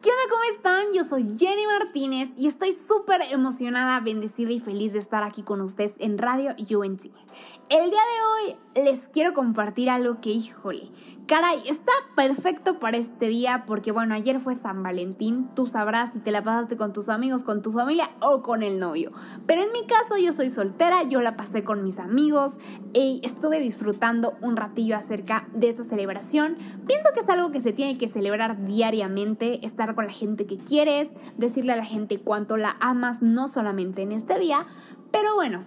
¿Qué onda? ¿Cómo están? Yo soy Jenny Martínez y estoy súper emocionada, bendecida y feliz de estar aquí con ustedes en Radio UNC. El día de hoy les quiero compartir algo que, híjole, Caray, está perfecto para este día porque bueno, ayer fue San Valentín, tú sabrás si te la pasaste con tus amigos, con tu familia o con el novio. Pero en mi caso yo soy soltera, yo la pasé con mis amigos y estuve disfrutando un ratillo acerca de esta celebración. Pienso que es algo que se tiene que celebrar diariamente, estar con la gente que quieres, decirle a la gente cuánto la amas, no solamente en este día, pero bueno,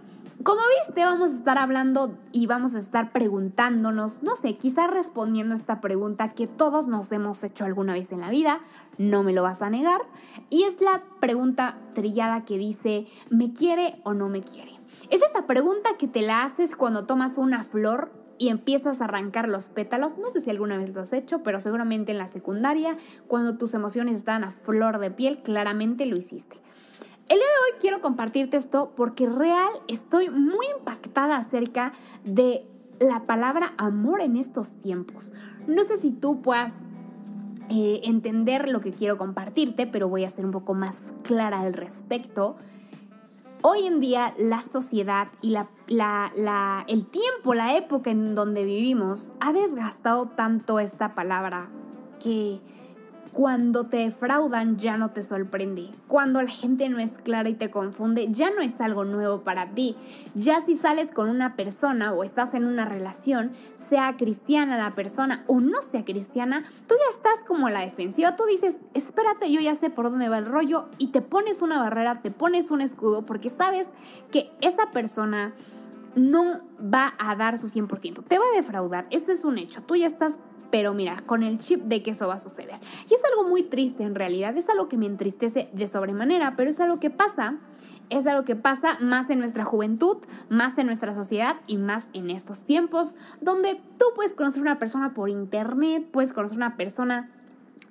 como viste, vamos a estar hablando y vamos a estar preguntándonos, no sé, quizás respondiendo esta pregunta que todos nos hemos hecho alguna vez en la vida, no me lo vas a negar, y es la pregunta trillada que dice, ¿me quiere o no me quiere? Es esta pregunta que te la haces cuando tomas una flor y empiezas a arrancar los pétalos. No sé si alguna vez lo has hecho, pero seguramente en la secundaria, cuando tus emociones están a flor de piel, claramente lo hiciste. El día de hoy quiero compartirte esto porque real estoy muy impactada acerca de la palabra amor en estos tiempos. No sé si tú puedas eh, entender lo que quiero compartirte, pero voy a ser un poco más clara al respecto. Hoy en día la sociedad y la, el tiempo, la época en donde vivimos ha desgastado tanto esta palabra que cuando te defraudan ya no te sorprende. Cuando la gente no es clara y te confunde, ya no es algo nuevo para ti. Ya si sales con una persona o estás en una relación, sea cristiana la persona o no sea cristiana, tú ya estás como la defensiva. Tú dices, espérate, yo ya sé por dónde va el rollo y te pones una barrera, te pones un escudo porque sabes que esa persona no va a dar su 100%. Te va a defraudar. Este es un hecho. Tú ya estás pero mira, con el chip de que eso va a suceder. Y es algo muy triste en realidad, es algo que me entristece de sobremanera, pero es algo que pasa, es algo que pasa más en nuestra juventud, más en nuestra sociedad y más en estos tiempos, donde tú puedes conocer una persona por internet, puedes conocer una persona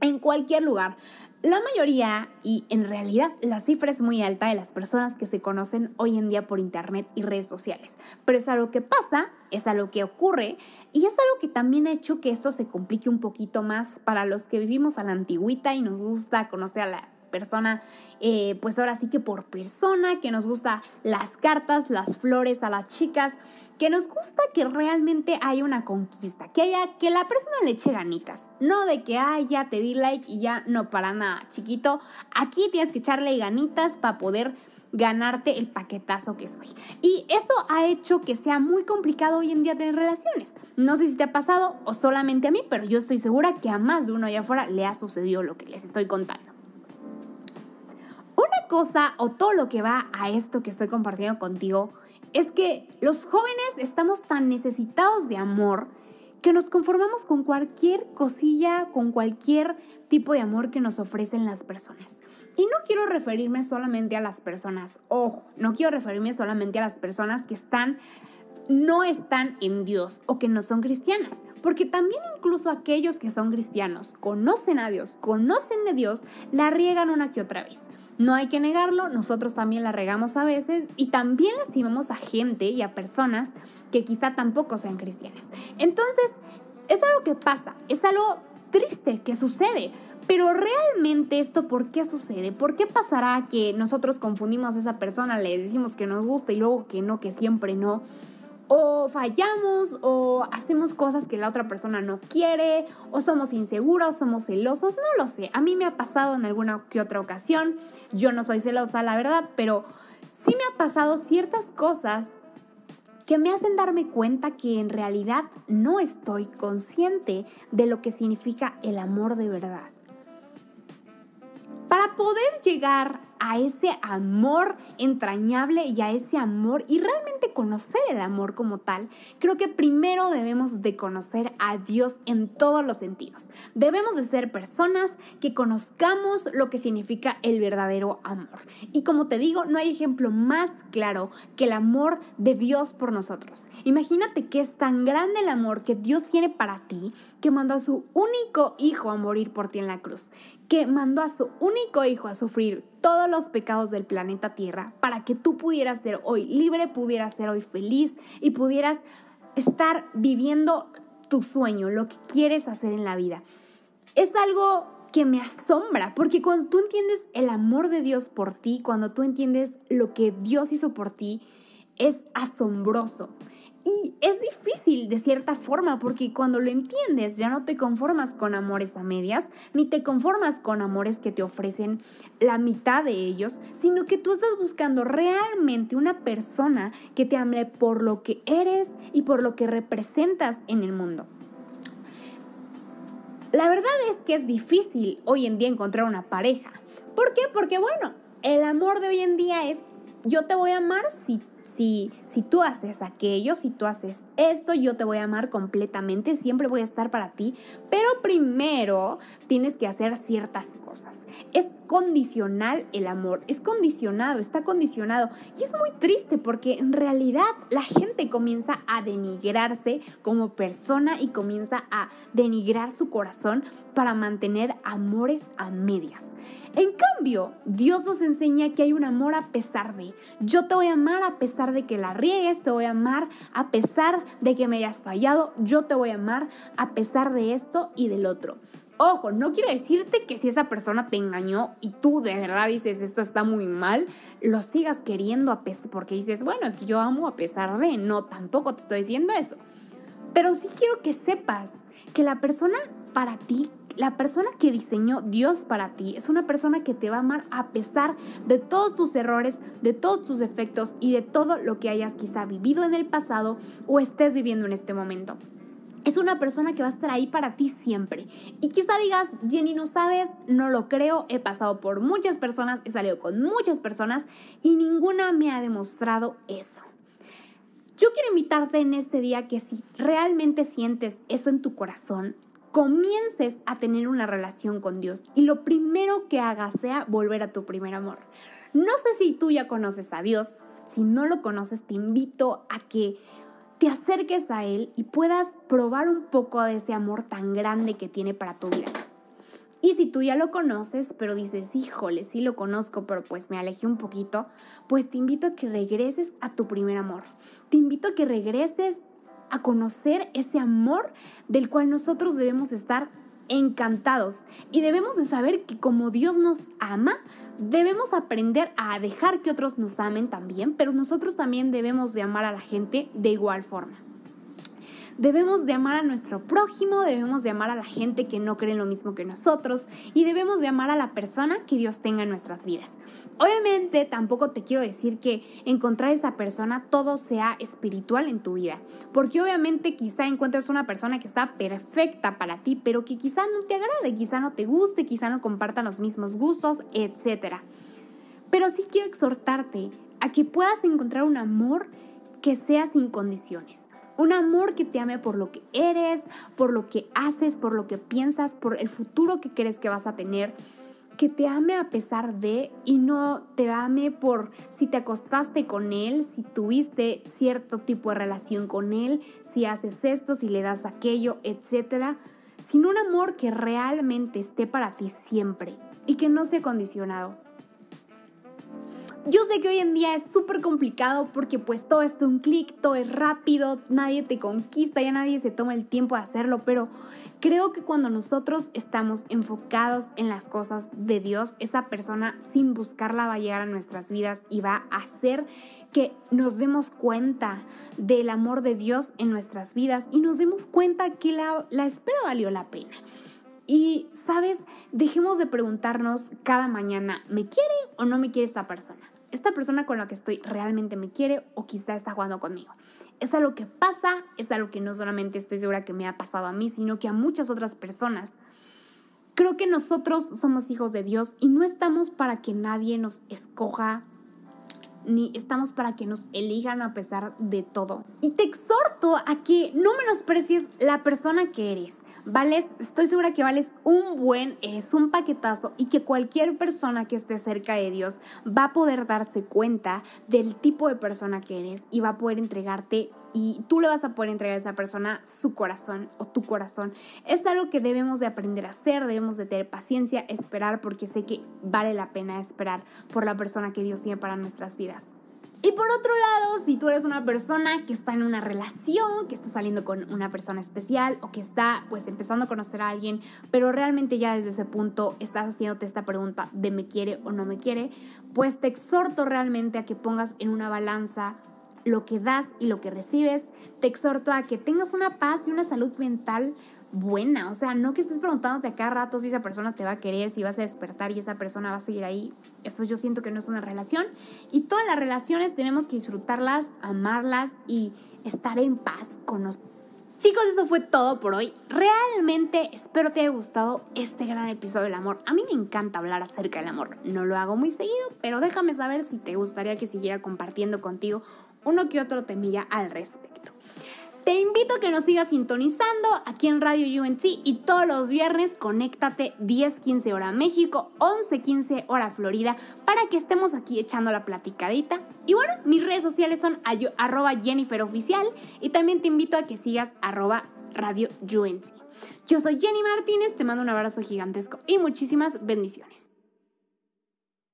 en cualquier lugar. La mayoría, y en realidad la cifra es muy alta de las personas que se conocen hoy en día por internet y redes sociales. Pero es algo que pasa, es algo que ocurre y es algo que también ha hecho que esto se complique un poquito más para los que vivimos a la antigüita y nos gusta conocer a la persona, eh, pues ahora sí que por persona, que nos gusta las cartas, las flores a las chicas, que nos gusta que realmente haya una conquista, que haya, que la persona le eche ganitas, no de que, ay, ya te di like y ya no para nada, chiquito, aquí tienes que echarle ganitas para poder ganarte el paquetazo que soy. Y eso ha hecho que sea muy complicado hoy en día tener relaciones. No sé si te ha pasado o solamente a mí, pero yo estoy segura que a más de uno allá afuera le ha sucedido lo que les estoy contando cosa o todo lo que va a esto que estoy compartiendo contigo es que los jóvenes estamos tan necesitados de amor que nos conformamos con cualquier cosilla, con cualquier tipo de amor que nos ofrecen las personas. Y no quiero referirme solamente a las personas, ojo, no quiero referirme solamente a las personas que están no están en Dios o que no son cristianas, porque también incluso aquellos que son cristianos, conocen a Dios, conocen de Dios, la riegan una que otra vez. No hay que negarlo, nosotros también la regamos a veces y también lastimamos a gente y a personas que quizá tampoco sean cristianas. Entonces, es algo que pasa, es algo triste que sucede. Pero realmente esto, ¿por qué sucede? ¿Por qué pasará que nosotros confundimos a esa persona, le decimos que nos gusta y luego que no, que siempre no? O fallamos o hacemos cosas que la otra persona no quiere o somos inseguros, somos celosos, no lo sé. A mí me ha pasado en alguna que otra ocasión. Yo no soy celosa, la verdad, pero sí me ha pasado ciertas cosas que me hacen darme cuenta que en realidad no estoy consciente de lo que significa el amor de verdad. Para poder llegar a ese amor entrañable y a ese amor y realmente conocer el amor como tal, creo que primero debemos de conocer a Dios en todos los sentidos. Debemos de ser personas que conozcamos lo que significa el verdadero amor. Y como te digo, no hay ejemplo más claro que el amor de Dios por nosotros. Imagínate que es tan grande el amor que Dios tiene para ti que mandó a su único hijo a morir por ti en la cruz, que mandó a su único hijo a sufrir todos los pecados del planeta Tierra para que tú pudieras ser hoy libre, pudieras ser hoy feliz y pudieras estar viviendo tu sueño, lo que quieres hacer en la vida. Es algo que me asombra, porque cuando tú entiendes el amor de Dios por ti, cuando tú entiendes lo que Dios hizo por ti, es asombroso. Y es difícil de cierta forma porque cuando lo entiendes ya no te conformas con amores a medias, ni te conformas con amores que te ofrecen la mitad de ellos, sino que tú estás buscando realmente una persona que te ame por lo que eres y por lo que representas en el mundo. La verdad es que es difícil hoy en día encontrar una pareja. ¿Por qué? Porque bueno, el amor de hoy en día es yo te voy a amar si si, tú haces aquello, si tú haces esto, yo te voy a amar completamente, siempre voy a estar para ti, pero primero tienes que hacer ciertas cosas. Es condicional el amor, es condicionado, está condicionado. Y es muy triste porque en realidad la gente comienza a denigrarse como persona y comienza a denigrar su corazón para mantener amores a medias. En cambio, Dios nos enseña que hay un amor a pesar de. Yo te voy a amar a pesar de que la riegues, te voy a amar a pesar de que me hayas fallado, yo te voy a amar a pesar de esto y del otro. Ojo, no quiero decirte que si esa persona te engañó y tú de verdad dices esto está muy mal, lo sigas queriendo a pesar, porque dices, bueno, es que yo amo a pesar de, no, tampoco te estoy diciendo eso. Pero sí quiero que sepas que la persona para ti la persona que diseñó Dios para ti es una persona que te va a amar a pesar de todos tus errores, de todos tus defectos y de todo lo que hayas quizá vivido en el pasado o estés viviendo en este momento. Es una persona que va a estar ahí para ti siempre. Y quizá digas, Jenny, no sabes, no lo creo, he pasado por muchas personas, he salido con muchas personas y ninguna me ha demostrado eso. Yo quiero invitarte en este día que si realmente sientes eso en tu corazón, comiences a tener una relación con Dios y lo primero que hagas sea volver a tu primer amor. No sé si tú ya conoces a Dios, si no lo conoces te invito a que te acerques a Él y puedas probar un poco de ese amor tan grande que tiene para tu vida. Y si tú ya lo conoces, pero dices, híjole, sí lo conozco, pero pues me alejé un poquito, pues te invito a que regreses a tu primer amor. Te invito a que regreses a conocer ese amor del cual nosotros debemos estar encantados y debemos de saber que como Dios nos ama, debemos aprender a dejar que otros nos amen también, pero nosotros también debemos de amar a la gente de igual forma. Debemos de amar a nuestro prójimo, debemos de amar a la gente que no cree lo mismo que nosotros y debemos de amar a la persona que Dios tenga en nuestras vidas. Obviamente tampoco te quiero decir que encontrar esa persona todo sea espiritual en tu vida, porque obviamente quizá encuentres una persona que está perfecta para ti, pero que quizá no te agrade, quizá no te guste, quizá no comparta los mismos gustos, etc. Pero sí quiero exhortarte a que puedas encontrar un amor que sea sin condiciones. Un amor que te ame por lo que eres, por lo que haces, por lo que piensas, por el futuro que crees que vas a tener. Que te ame a pesar de y no te ame por si te acostaste con él, si tuviste cierto tipo de relación con él, si haces esto, si le das aquello, etc. Sino un amor que realmente esté para ti siempre y que no sea condicionado. Yo sé que hoy en día es súper complicado porque pues todo es un clic, todo es rápido, nadie te conquista, ya nadie se toma el tiempo de hacerlo, pero creo que cuando nosotros estamos enfocados en las cosas de Dios, esa persona sin buscarla va a llegar a nuestras vidas y va a hacer que nos demos cuenta del amor de Dios en nuestras vidas y nos demos cuenta que la, la espera valió la pena. Y, ¿sabes? Dejemos de preguntarnos cada mañana, ¿me quiere o no me quiere esta persona? ¿Esta persona con la que estoy realmente me quiere o quizá está jugando conmigo? Es algo que pasa, es algo que no solamente estoy segura que me ha pasado a mí, sino que a muchas otras personas. Creo que nosotros somos hijos de Dios y no estamos para que nadie nos escoja ni estamos para que nos elijan a pesar de todo. Y te exhorto a que no menosprecies la persona que eres vales, estoy segura que vales un buen, es un paquetazo y que cualquier persona que esté cerca de Dios va a poder darse cuenta del tipo de persona que eres y va a poder entregarte y tú le vas a poder entregar a esa persona su corazón o tu corazón. Es algo que debemos de aprender a hacer, debemos de tener paciencia, esperar porque sé que vale la pena esperar por la persona que Dios tiene para nuestras vidas. Y por otro lado, si tú eres una persona que está en una relación, que está saliendo con una persona especial o que está pues empezando a conocer a alguien, pero realmente ya desde ese punto estás haciéndote esta pregunta de me quiere o no me quiere, pues te exhorto realmente a que pongas en una balanza lo que das y lo que recibes. Te exhorto a que tengas una paz y una salud mental buena. O sea, no que estés preguntándote a cada rato si esa persona te va a querer, si vas a despertar y esa persona va a seguir ahí. Eso yo siento que no es una relación. Y todas las relaciones tenemos que disfrutarlas, amarlas y estar en paz con nosotros. Chicos, eso fue todo por hoy. Realmente espero te haya gustado este gran episodio del amor. A mí me encanta hablar acerca del amor. No lo hago muy seguido, pero déjame saber si te gustaría que siguiera compartiendo contigo uno que otro temilla al respecto. Te invito a que nos sigas sintonizando aquí en Radio UNC y todos los viernes conéctate 10-15 hora México, 11-15 hora Florida para que estemos aquí echando la platicadita. Y bueno, mis redes sociales son arroba Jennifer Oficial y también te invito a que sigas arroba Radio UNC. Yo soy Jenny Martínez, te mando un abrazo gigantesco y muchísimas bendiciones.